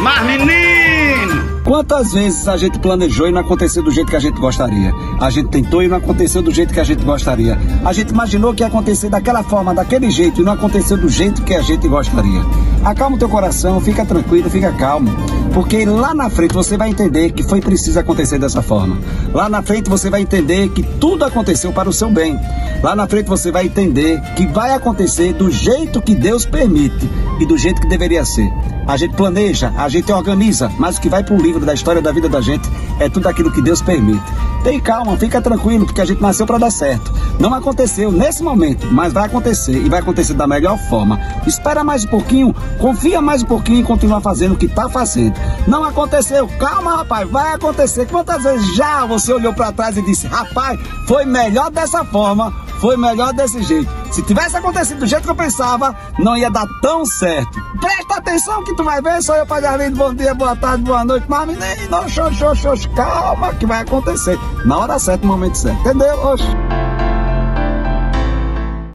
Mas menino! Quantas vezes a gente planejou e não aconteceu do jeito que a gente gostaria? A gente tentou e não aconteceu do jeito que a gente gostaria. A gente imaginou que ia acontecer daquela forma, daquele jeito, e não aconteceu do jeito que a gente gostaria. Acalma o teu coração, fica tranquilo, fica calmo. Porque lá na frente você vai entender que foi preciso acontecer dessa forma. Lá na frente você vai entender que tudo aconteceu para o seu bem. Lá na frente você vai entender que vai acontecer do jeito que Deus permite e do jeito que deveria ser. A gente planeja, a gente organiza, mas o que vai para o livro da história da vida da gente é tudo aquilo que Deus permite. Tem calma, fica tranquilo, porque a gente nasceu para dar certo. Não aconteceu nesse momento, mas vai acontecer e vai acontecer da melhor forma. Espera mais um pouquinho, confia mais um pouquinho e continua fazendo o que está fazendo. Não aconteceu, calma, rapaz, vai acontecer. Quantas vezes já você olhou para trás e disse, rapaz, foi melhor dessa forma, foi melhor desse jeito. Se tivesse acontecido do jeito que eu pensava, não ia dar tão certo. Presta atenção que tu vai ver, sou eu, Pagarino, bom dia, boa tarde, boa noite, mas menino, xoxo, xoxo, calma que vai acontecer. Na hora certa, no momento certo, entendeu? Oxe.